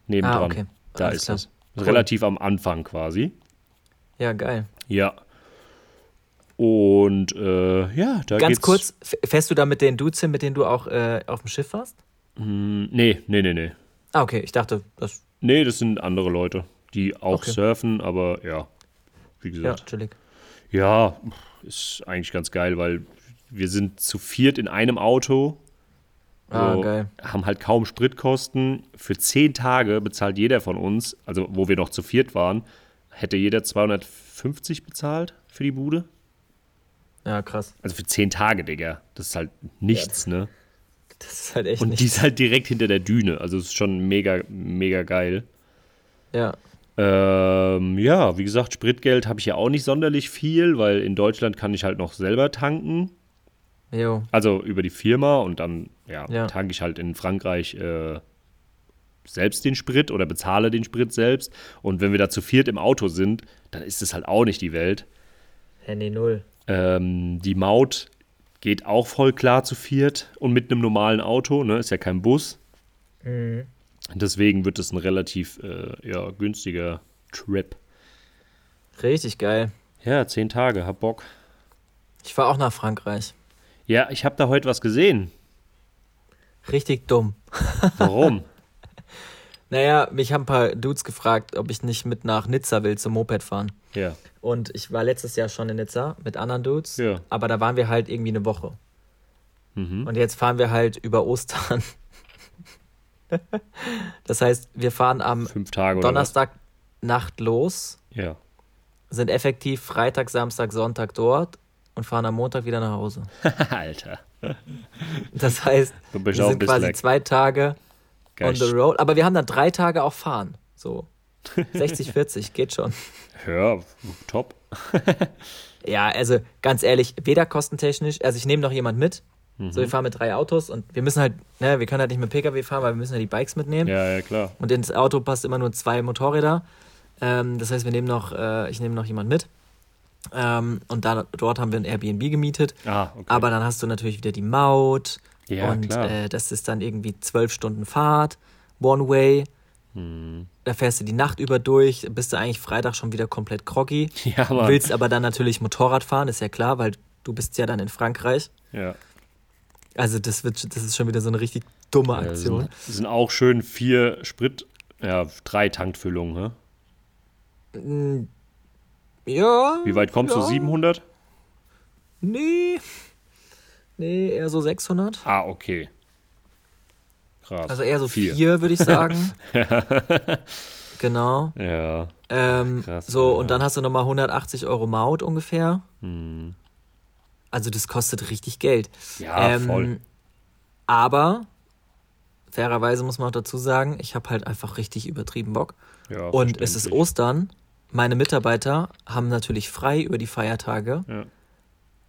Nebendran. Ah, okay. Da Alles ist klar. das. Cool. Relativ am Anfang quasi. ja, geil. Ja. Und äh, ja, da Ganz geht's. kurz, fährst du da mit den Dudes hin, mit denen du auch äh, auf dem Schiff warst? Hm, Nee, nee, nee, nee. Ah, okay, ich dachte, das. Nee, das sind andere Leute, die auch Okay. surfen, aber ja, wie Ja, gesagt. chillig. Ja, ist eigentlich ganz geil, weil wir sind zu viert in einem Auto. Ah, So, geil. Haben halt kaum Spritkosten. Für zehn Tage bezahlt jeder von uns, also wo wir noch zu viert waren, hätte jeder 250 bezahlt für die Bude. Ja, krass. Also für zehn Tage, Digga. Das ist halt nichts, ne? Das ist halt echt Und nicht. die ist halt direkt hinter der Düne. Also es ist schon mega, mega geil. Ja, Ähm, ja, wie gesagt, Spritgeld habe ich ja auch nicht sonderlich viel, weil in Deutschland kann ich halt noch selber tanken. jo. Also über die Firma und dann ja, Ja. tanke ich halt in Frankreich äh, selbst den Sprit oder bezahle den Sprit selbst. Und wenn wir da zu viert im Auto sind, dann ist es halt auch nicht die Welt. Handy null. Ähm, die Maut geht auch voll klar zu viert und mit einem normalen Auto, ne, ist ja kein Bus. Mhm. Deswegen wird es ein relativ äh, ja, günstiger Trip. Richtig geil. Ja, zehn Tage, hab Bock. Ich fahre auch nach Frankreich. Ja, ich habe da heute was gesehen. Richtig dumm. Warum? <laughs> Naja, mich haben ein paar Dudes gefragt, ob ich nicht mit nach Nizza will zum Moped fahren. ja. Und ich war letztes Jahr schon in Nizza mit anderen Dudes. Ja. Aber da waren wir halt irgendwie eine Woche. Mhm. Und jetzt fahren wir halt über Ostern. <laughs> das heißt, wir fahren am Donnerstag Nacht los? Ja. sind effektiv Freitag, Samstag, Sonntag dort und fahren am Montag wieder nach Hause. <laughs> Alter. Das heißt, wir sind quasi leck. zwei Tage on the road. Aber wir haben dann drei Tage auch fahren. So <laughs> 60, 40, geht schon. Ja, top. <laughs> Ja, also ganz ehrlich, weder kostentechnisch, also ich nehme noch jemand mit. Mhm. So, wir fahren mit drei Autos und wir müssen halt, ne, wir können halt nicht mit Pkw fahren, weil wir müssen ja die Bikes mitnehmen. Ja, ja, klar. Und ins Auto passt immer nur zwei Motorräder. Ähm, das heißt, wir nehmen noch, äh, ich nehme noch jemand mit. Ähm, und dann, dort haben wir ein Airbnb gemietet. Ah, okay. Aber dann hast du natürlich wieder die Maut. Ja, und klar. Äh, das ist dann irgendwie zwölf Stunden Fahrt, One Way. Hm. Da fährst du die Nacht über durch, bist du eigentlich Freitag schon wieder komplett groggy. <laughs> ja, Mann. Willst aber dann natürlich Motorrad fahren, ist ja klar, weil du bist ja dann in Frankreich. Ja. Also das wird, das ist schon wieder so eine richtig dumme Ja, Aktion. sind, sind auch schön vier Sprit, ja, drei Tankfüllungen. Hä? Ja. Wie weit kommst ja. du? 700? Nee. Nee, eher so 600. Ah, okay. Krass. Also eher so Vier. vier, würde ich sagen. <laughs> genau. Ja. Ähm, Krass, so, Alter. und dann hast du nochmal 180 Euro Maut ungefähr. Hm. Also das kostet richtig Geld. Ja, Ähm, voll. Aber, fairerweise muss man auch dazu sagen, ich habe halt einfach richtig übertrieben Bock. Ja, Und es ist. Ostern. Meine Mitarbeiter haben natürlich frei über die Feiertage. Ja.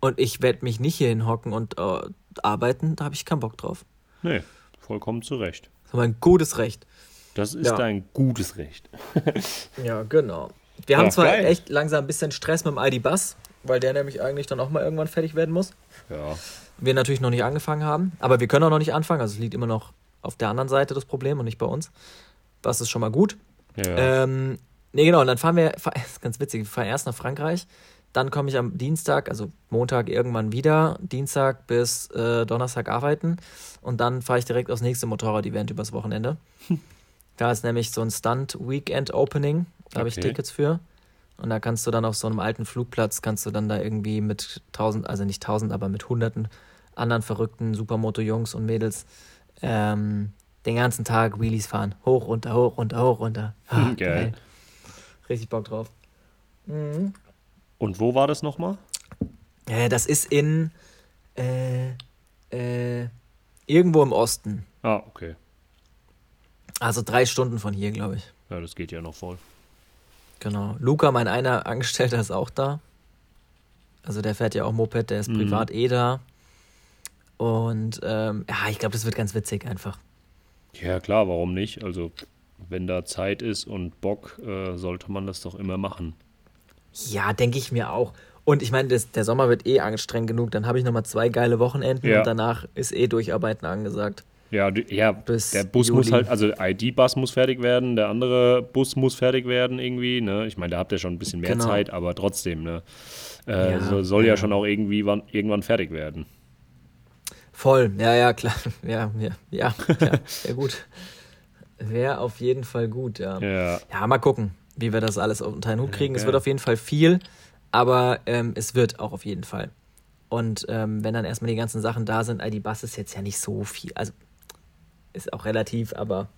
Und ich werde mich nicht hier hinhocken und äh, arbeiten. Da habe ich keinen Bock drauf. Nee, vollkommen zu Recht. Das ist mein gutes Recht. Das ist Ja. dein gutes Recht. <laughs> Ja, genau. Wir Ja, haben zwar geil. echt langsam ein bisschen Stress mit dem ID-Bus, weil der nämlich eigentlich dann auch mal irgendwann fertig werden muss. Ja. Wir natürlich noch nicht angefangen haben, aber wir können auch noch nicht anfangen. Also es liegt immer noch auf der anderen Seite das Problem und nicht bei uns. Das ist schon mal gut. Ja. Ähm, nee, genau, und dann fahren wir, <laughs> ist ganz witzig, wir fahren erst nach Frankreich, dann komme ich am Dienstag, also Montag irgendwann wieder, Dienstag bis äh, Donnerstag arbeiten und dann fahre ich direkt aufs nächste Motorrad-Event übers Wochenende. <laughs> da ist nämlich so ein Stunt-Weekend-Opening, da habe ich Okay. Tickets für. Und da kannst du dann auf so einem alten Flugplatz, kannst du dann da irgendwie mit tausend, also nicht tausend, aber mit hunderten anderen verrückten Supermoto-Jungs und Mädels ähm, den ganzen Tag Wheelies fahren. Hoch, runter, hoch, runter, hoch, runter. Ah, Geil. Richtig Bock drauf. Mhm. Und wo war das nochmal? Äh, das ist in äh, äh, irgendwo im Osten. Ah, okay. Also drei Stunden von hier, glaube ich. Ja, das geht ja noch voll. Genau. Luca, mein einer Angestellter, ist auch da. Also der fährt ja auch Moped, der ist Mhm. privat eh da. Und ähm, ja, ich glaube, das wird ganz witzig einfach. Ja, klar, warum nicht? Also, wenn da Zeit ist und Bock, äh, sollte man das doch immer machen. Ja, denke ich mir auch. Und ich meine, der Sommer wird eh anstrengend genug. Dann habe ich nochmal zwei geile Wochenenden Ja. und danach ist eh Durcharbeiten angesagt. Ja, ja Bis der Bus Juli. muss halt, also ID-Bus muss fertig werden, der andere Bus muss fertig werden irgendwie, ne? Ich meine, da habt ihr schon ein bisschen mehr Genau. Zeit, aber trotzdem, ne? Äh, Ja, so, soll ja, ja. schon auch irgendwie wann, irgendwann fertig werden. Voll, ja, ja, klar. <laughs> Ja, ja, ja, ja sehr gut. <laughs> Wäre auf jeden Fall gut, ja. Ja, Ja, mal gucken, wie wir das alles unter den Hut kriegen. Es geil. wird auf jeden Fall viel, aber ähm, es wird auch auf jeden Fall. Und ähm, wenn dann erstmal die ganzen Sachen da sind, ID Bus ist jetzt ja nicht so viel. Also ist auch relativ, aber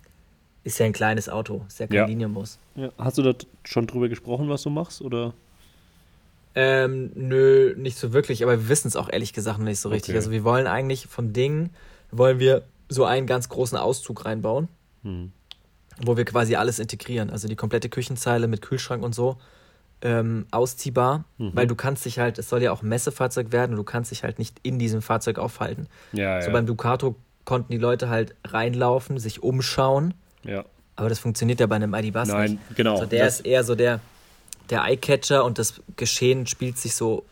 ist ja ein kleines Auto, ist ja kein Ja. Linienbus. Ja, Hast du da schon drüber gesprochen, was du machst? Oder? Ähm, nö, nicht so wirklich, aber wir wissen es auch ehrlich gesagt noch nicht so richtig. Okay. Also wir wollen eigentlich vom Ding, wollen wir so einen ganz großen Auszug reinbauen, Hm. wo wir quasi alles integrieren. Also die komplette Küchenzeile mit Kühlschrank und so. Ähm, ausziehbar, Mhm. weil du kannst dich halt, es soll ja auch ein Messefahrzeug werden und du kannst dich halt nicht in diesem Fahrzeug aufhalten. Ja, So ja. beim Ducato konnten die Leute halt reinlaufen, sich umschauen, ja. aber das funktioniert ja bei einem ID-Bus Nein, nicht. genau. So, der ist eher so der, der Eyecatcher und das Geschehen spielt sich so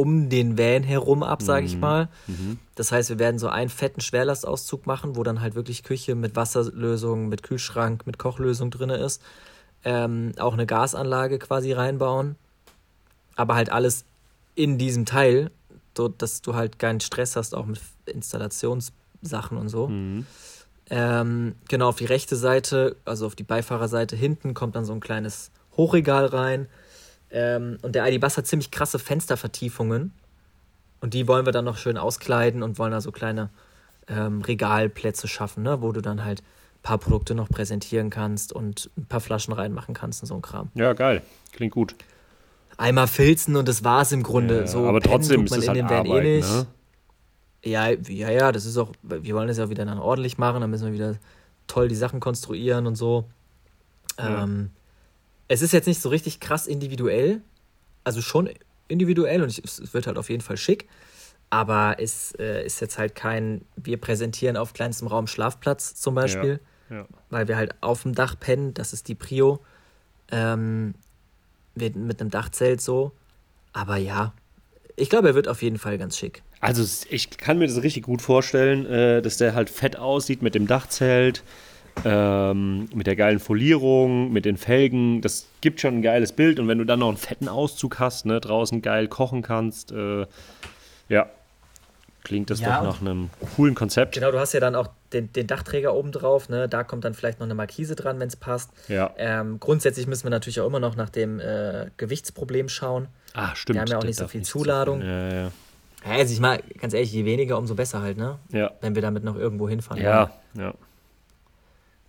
um den Van herum ab, sage ich mal. mhm. Das heißt, wir werden so einen fetten Schwerlastauszug machen, wo dann halt wirklich Küche mit Wasserlösung, mit Kühlschrank, mit Kochlösung drin ist. Ähm, auch eine Gasanlage quasi reinbauen. Aber halt alles in diesem Teil, so dass du halt keinen Stress hast, auch mit Installationssachen und so. Mhm. Ähm, genau, auf die rechte Seite, also auf die Beifahrerseite hinten, kommt dann so ein kleines Hochregal rein. Ähm, und der ID-Bus hat ziemlich krasse Fenstervertiefungen. Und die wollen wir dann noch schön auskleiden und wollen da so kleine ähm, Regalplätze schaffen, ne? wo du dann halt ein paar Produkte noch präsentieren kannst und ein paar Flaschen reinmachen kannst und so ein Kram. ja, geil. Klingt gut. Einmal filzen und das war's im Grunde. Ja, so aber pennen trotzdem ist in halt eh Arbeit, nicht. ne? Ja, ja, ja, das ist auch, wir wollen das ja auch wieder dann ordentlich machen, dann müssen wir wieder toll die Sachen konstruieren und so. Ja. Ähm, es ist jetzt nicht so richtig krass individuell, also schon individuell und es wird halt auf jeden Fall schick, aber es äh, ist jetzt halt kein, wir präsentieren auf kleinstem Raum Schlafplatz zum Beispiel, Ja. weil wir halt auf dem Dach pennen, das ist die Prio, ähm, mit, mit einem Dachzelt so, aber ja, ich glaube, er wird auf jeden Fall ganz schick. Also ich kann mir das richtig gut vorstellen, äh, dass der halt fett aussieht mit dem Dachzelt, ähm, mit der geilen Folierung, mit den Felgen. Das gibt schon ein geiles Bild. Und wenn du dann noch einen fetten Auszug hast, ne, draußen geil kochen kannst, äh, ja, klingt das Ja, doch nach einem coolen Konzept. Genau, du hast ja dann auch den, den Dachträger oben drauf, ne? Da kommt dann vielleicht noch eine Markise dran, wenn es passt. Ja. Ähm, grundsätzlich müssen wir natürlich auch immer noch nach dem äh, Gewichtsproblem schauen. Ah, stimmt. Wir haben ja auch nicht so viel zu Zuladung. Ja, ja. Ja, Also ich mal, ganz ehrlich, je weniger, umso besser halt, ne? Ja, Wenn wir damit noch irgendwo hinfahren. wollen. ja, ja.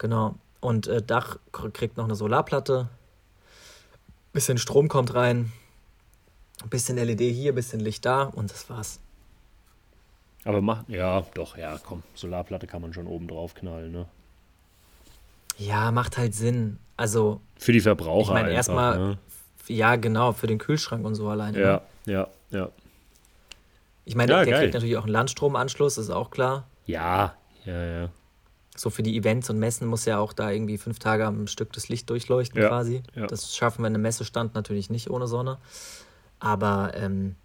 Genau. Und äh, Dach kriegt noch eine Solarplatte. Bisschen Strom kommt rein. Bisschen LED hier, bisschen Licht da und das war's. Aber mach, ja, doch, ja, komm, Solarplatte kann man schon oben drauf knallen, ne? Ja, macht halt Sinn. Also, Für die Verbraucher ich meine, erstmal, ne? ja, genau, für den Kühlschrank und so alleine. ne? Ja, ja, ja. Ich meine, Ja, der geil. kriegt natürlich auch einen Landstromanschluss, ist auch klar. Ja, ja, ja. So für die Events und Messen muss ja auch da irgendwie fünf Tage am Stück das Licht durchleuchten Ja, quasi. ja. Das schaffen wir in einem Messestand natürlich nicht ohne Sonne. Aber ähm,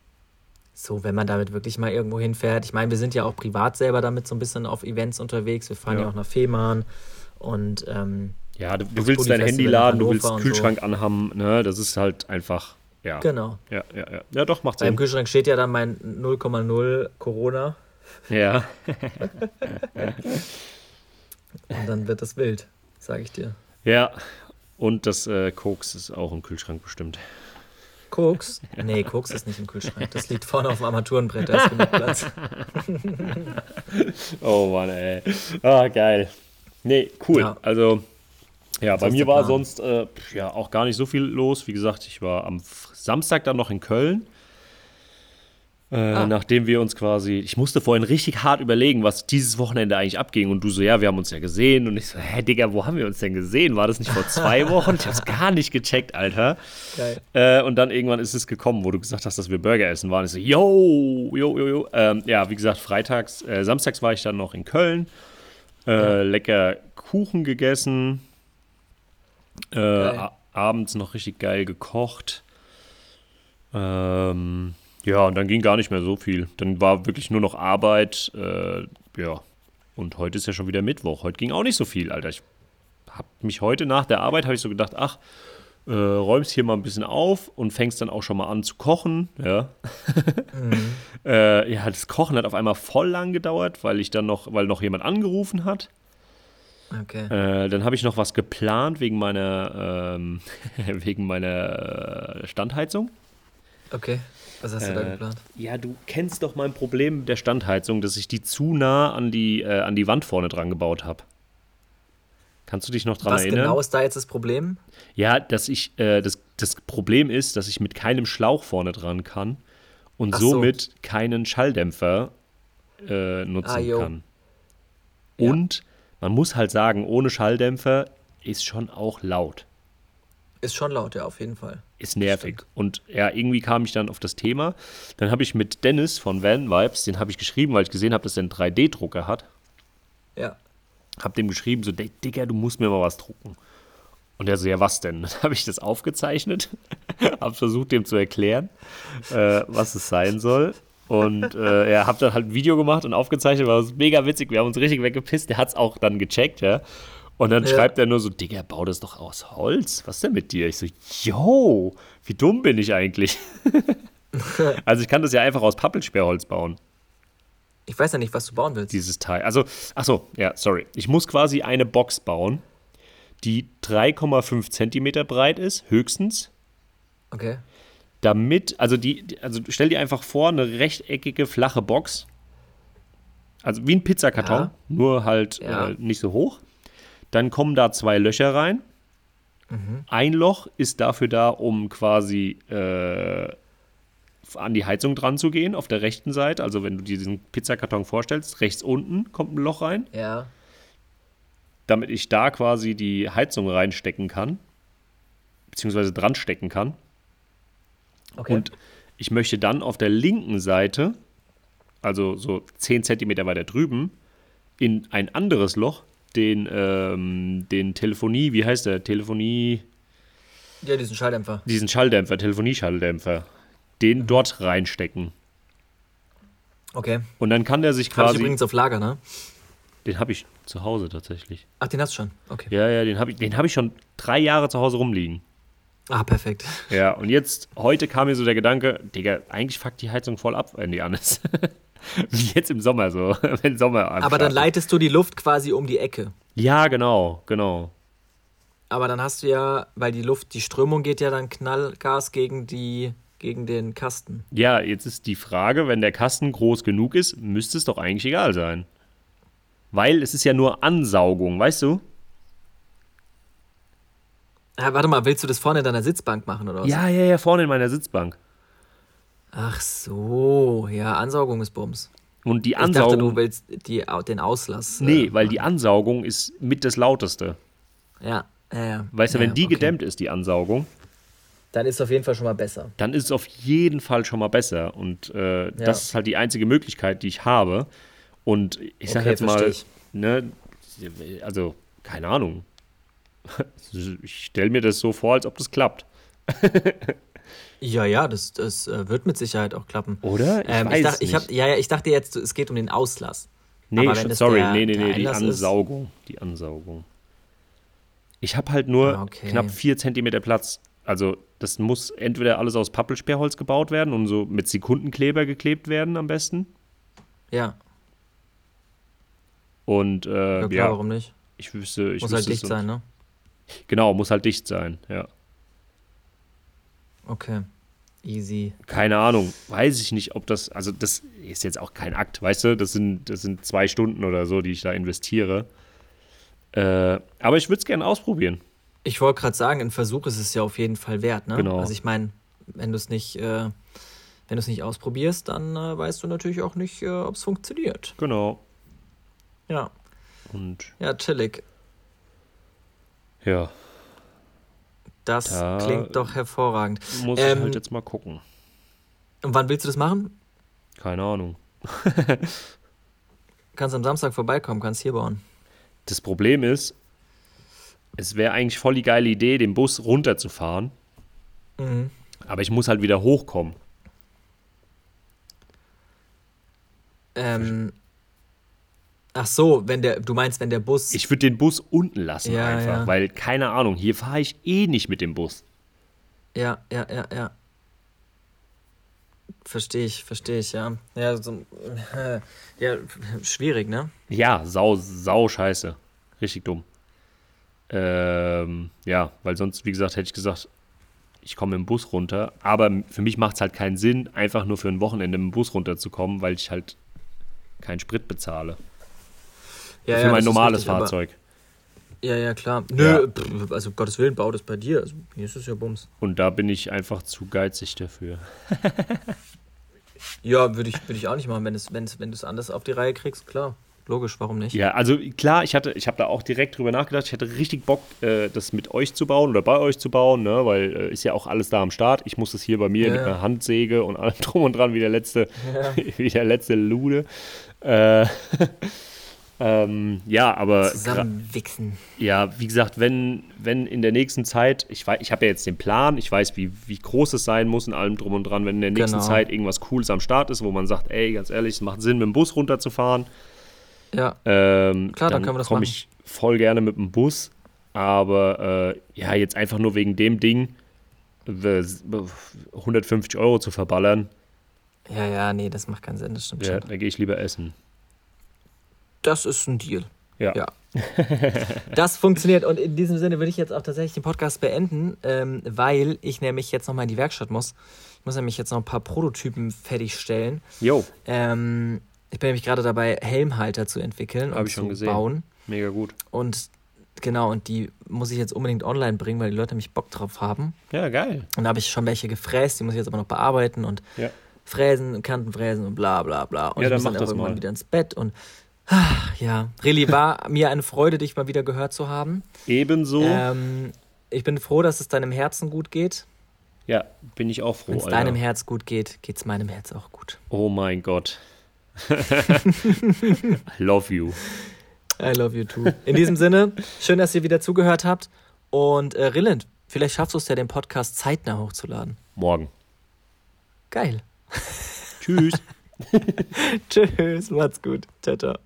so, wenn man damit wirklich mal irgendwo hinfährt. Ich meine, wir sind ja auch privat selber damit so ein bisschen auf Events unterwegs. Wir fahren ja, Ja. auch nach Fehmarn und ähm, Ja, du, du willst dein Handy laden, du willst und so. Kühlschrank anhaben, ne? Das ist halt einfach, ja. genau. Ja, ja, ja. Ja, doch, macht Beim Sinn. Kühlschrank steht ja dann mein 0,0 Corona Ja. <laughs> <laughs> <laughs> und dann wird das wild, sage ich dir. Ja. Und das äh, Koks ist auch im Kühlschrank bestimmt. Koks? Nee, Koks ist nicht im Kühlschrank. Das liegt vorne auf dem Armaturenbrett, da ist genug Platz. <laughs> Oh Mann, ey. Ah, geil. Nee, cool. Ja. Also, ja, bei ist mir war sonst äh, ja auch gar nicht so viel los. Wie gesagt, ich war am Samstag dann noch in Köln. Äh, ah. Nachdem wir uns quasi, ich musste vorhin richtig hart überlegen, was dieses Wochenende eigentlich abging. Und du so, ja, wir haben uns ja gesehen. Und ich so, hä, Digga, wo haben wir uns denn gesehen? War das nicht vor zwei <laughs> Wochen? Ich hab's gar nicht gecheckt, Alter. Äh, und dann irgendwann ist es gekommen, wo du gesagt hast, dass wir Burger essen waren. Ich so, yo, yo, yo, yo. Ähm, ja, wie gesagt, freitags, äh, samstags war ich dann noch in Köln. Äh, ja. Lecker Kuchen gegessen. Äh, abends noch richtig geil gekocht. Ähm ja, und dann ging gar nicht mehr so viel. Dann war wirklich nur noch Arbeit. Äh, ja, und heute ist ja schon wieder Mittwoch. Heute ging auch nicht so viel, Alter. Ich habe mich heute nach der Arbeit, habe ich so gedacht, ach, äh, räumst hier mal ein bisschen auf und fängst dann auch schon mal an zu kochen. Ja. Mhm. <laughs> äh, ja, das Kochen hat auf einmal voll lang gedauert, weil ich dann noch, weil noch jemand angerufen hat. Okay. Äh, dann habe ich noch was geplant wegen meiner, ähm, <laughs> wegen meiner Standheizung. Okay. Was hast du da äh, geplant? Ja, du kennst doch mein Problem der Standheizung, dass ich die zu nah an die, äh, an die Wand vorne dran gebaut habe. Kannst du dich noch dran Was erinnern? Was genau ist da jetzt das Problem? Ja, dass ich, äh, das, das Problem ist, dass ich mit keinem Schlauch vorne dran kann und Ach somit so. keinen Schalldämpfer äh, nutzen ah, kann. Und ja. man muss halt sagen, ohne Schalldämpfer ist schon auch laut. Ist schon laut, ja, auf jeden Fall. Ist nervig. Und ja, irgendwie kam ich dann auf das Thema. Dann habe ich mit Dennis von Van Vibes, den habe ich geschrieben, weil ich gesehen habe, dass er einen 3D-Drucker hat. Ja. Hab dem geschrieben, so, Digga, du musst mir mal was drucken. Und er so, ja, was denn? <laughs> Dann habe ich das aufgezeichnet, <laughs> habe versucht, dem zu erklären, äh, was es sein soll. Und äh, er hat dann halt ein Video gemacht und aufgezeichnet, war mega witzig. Wir haben uns richtig weggepisst. Der hat es auch dann gecheckt, ja. Und dann ja. schreibt er nur so, Digga, bau das doch aus Holz. Was denn mit dir? Ich so, yo, wie dumm bin ich eigentlich? <laughs> also ich kann das ja einfach aus Pappelsperrholz bauen. Ich weiß ja nicht, was du bauen willst. Dieses Teil. Also, ach so, ja, sorry. Ich muss quasi eine Box bauen, die 3,5 Zentimeter breit ist, höchstens. Okay. Damit, also die, also stell dir einfach vor, eine rechteckige, flache Box. Also wie ein Pizzakarton, ja. nur halt ja. äh, nicht so hoch. Dann kommen da zwei Löcher rein. Mhm. Ein Loch ist dafür da, um quasi äh, an die Heizung dran zu gehen, auf der rechten Seite. Also wenn du dir diesen Pizzakarton vorstellst, rechts unten kommt ein Loch rein. Ja. Damit ich da quasi die Heizung reinstecken kann. Beziehungsweise dran stecken kann. Okay. Und ich möchte dann auf der linken Seite, also so 10 cm weiter drüben, in ein anderes Loch den, ähm, den Telefonie, wie heißt der? Telefonie. Ja, diesen Schalldämpfer. Diesen Schalldämpfer, Telefonieschalldämpfer. Den mhm. dort reinstecken. Okay. Und dann kann der sich quasi. Hab ich übrigens auf Lager, ne? Den habe ich zu Hause tatsächlich. Ach, den hast du schon? Okay. Ja, ja, den habe ich, hab ich schon drei Jahre zu Hause rumliegen. Ah, perfekt. Ja, und jetzt, heute kam mir so der Gedanke, Digga, eigentlich fuckt die Heizung voll ab, wenn die an ist. <laughs> Wie jetzt im Sommer so, <laughs> wenn Sommer anfängt. Aber dann leitest du die Luft quasi um die Ecke. Ja, genau, genau. Aber dann hast du ja, weil die Luft, die Strömung geht ja dann Knallgas gegen die gegen den Kasten. Ja, jetzt ist die Frage, wenn der Kasten groß genug ist, müsste es doch eigentlich egal sein. Weil es ist ja nur Ansaugung, weißt du? Ja, warte mal, willst du das vorne in deiner Sitzbank machen oder was? Ja, ja, ja, vorne in meiner Sitzbank. Ach so, ja, Ansaugung ist Bums. Und die Ansaugung. Ich dachte, du willst die, den Auslass. Nee, äh, weil die Ansaugung ist mit das Lauteste. Ja, ja, ja. Weißt du, ja, wenn die okay. gedämmt ist, die Ansaugung. Dann ist es auf jeden Fall schon mal besser. Dann ist es auf jeden Fall schon mal besser. Und äh, ja. das ist halt die einzige Möglichkeit, die ich habe. Und ich sag okay, jetzt mal, ne, also, keine Ahnung. <laughs> Ich stelle mir das so vor, als ob das klappt. <laughs> Ja, ja, das, das äh, wird mit Sicherheit auch klappen. Oder? Ich, ähm, ich, dachte, ich, hab, ja, ja, ich dachte jetzt, es geht um den Auslass. Nee, sorry, der, nee, nee, nee, die Ansaugung. Ist. Die Ansaugung. Ich habe halt nur ah, okay. knapp 4 cm Platz. Also, das muss entweder alles aus Pappelsperrholz gebaut werden und so mit Sekundenkleber geklebt werden am besten. Ja. Und, äh, ja, klar, ja, warum nicht? Ich wüsste, ich Muss halt dicht sein, ne? Genau, muss halt dicht sein, ja. Okay. Easy. Keine Ahnung, weiß ich nicht, ob das, also das ist jetzt auch kein Akt, weißt du, das sind, das sind zwei Stunden oder so, die ich da investiere. Äh, aber ich würde es gerne ausprobieren. Ich wollte gerade sagen, ein Versuch ist es ja auf jeden Fall wert, ne? Genau. Also ich meine, wenn du es nicht, äh, wenn du es nicht ausprobierst, dann äh, weißt du natürlich auch nicht, äh, ob es funktioniert. Genau. Ja. Und Ja, chillig. Ja, Das Da- klingt doch hervorragend. muss ich Ähm, halt jetzt mal gucken. Und wann willst du das machen? Keine Ahnung. <laughs> Kannst am Samstag vorbeikommen, kannst hier bauen. Das Problem ist, es wäre eigentlich voll die geile Idee, den Bus runterzufahren, Mhm. aber ich muss halt wieder hochkommen. Ähm, ach so, wenn der, du meinst, wenn der Bus. Ich würde den Bus unten lassen Ja, einfach, ja. weil keine Ahnung, hier fahre ich eh nicht mit dem Bus. Ja, ja, ja, ja. Verstehe ich, verstehe ich, ja. Ja, so, äh, <laughs> ja, schwierig, ne? Ja, sau, sau scheiße. Richtig dumm. Ähm, ja, weil sonst, wie gesagt, hätte ich gesagt, ich komme im Bus runter. Aber für mich macht es halt keinen Sinn, einfach nur für ein Wochenende im Bus runterzukommen, weil ich halt keinen Sprit bezahle. Ja, für ja, mein normales richtig, Fahrzeug. Ja, ja, klar. Nö, pff, also Gottes Willen, bau das bei dir. Also, hier ist es ja Bums. Und da bin ich einfach zu geizig dafür. <laughs> Ja, würde ich, würd ich auch nicht machen, wenn, es, du es anders auf die Reihe kriegst, klar. Logisch, warum nicht? Ja, also klar, ich hatte, ich habe da auch direkt drüber nachgedacht. Ich hatte richtig Bock, äh, das mit euch zu bauen oder bei euch zu bauen, ne? weil äh, ist ja auch alles da am Start. Ich muss das hier bei mir Ja, mit ja. einer Handsäge und allem <laughs> drum und dran wie der letzte, Ja. <laughs> wie der letzte Lude. Äh, ähm, ja, aber Zusammenwichsen. ja, wie gesagt, wenn, wenn in der nächsten Zeit, ich weiß, ich habe ja jetzt den Plan, ich weiß, wie, wie groß es sein muss und allem drum und dran, wenn in der nächsten Genau. Zeit irgendwas Cooles am Start ist, wo man sagt, ey, ganz ehrlich, es macht Sinn, mit dem Bus runterzufahren, Ja, ähm, Klar, dann dann können wir das komme machen. ich voll gerne mit dem Bus. Aber äh, ja, jetzt einfach nur wegen dem Ding äh, 150 Euro zu verballern, ja, ja, nee, das macht keinen Sinn, das stimmt ja, schon. da gehe ich lieber essen. Das ist ein Deal. Ja. Ja. <laughs> Das funktioniert und in diesem Sinne würde ich jetzt auch tatsächlich den Podcast beenden, ähm, weil ich nämlich jetzt nochmal in die Werkstatt muss. Ich muss nämlich jetzt noch ein paar Prototypen fertigstellen. Jo, Ähm, ich bin nämlich gerade dabei, Helmhalter zu entwickeln Hab und ich schon zu gesehen. bauen. mega gut. Und genau, und die muss ich jetzt unbedingt online bringen, weil die Leute nämlich Bock drauf haben. Ja, geil. Und da habe ich schon welche gefräst, die muss ich jetzt aber noch bearbeiten und Ja. fräsen, Kantenfräsen und bla bla bla. Und Ja, ich dann muss mach dann auch das irgendwann mal. wieder ins Bett und ach, ja. Rilli, war mir eine Freude, dich mal wieder gehört zu haben. Ebenso. Ähm, ich bin froh, dass es deinem Herzen gut geht. ja, bin ich auch froh. Wenn es deinem Herz gut geht, geht es meinem Herz auch gut. Oh mein Gott. <laughs> I love you. I love you too. In diesem Sinne, schön, dass ihr wieder zugehört habt. Und äh, Rilland, vielleicht schaffst du es ja, den Podcast zeitnah hochzuladen. Morgen. Geil. Tschüss. <laughs> Tschüss, macht's gut. Ciao, ciao.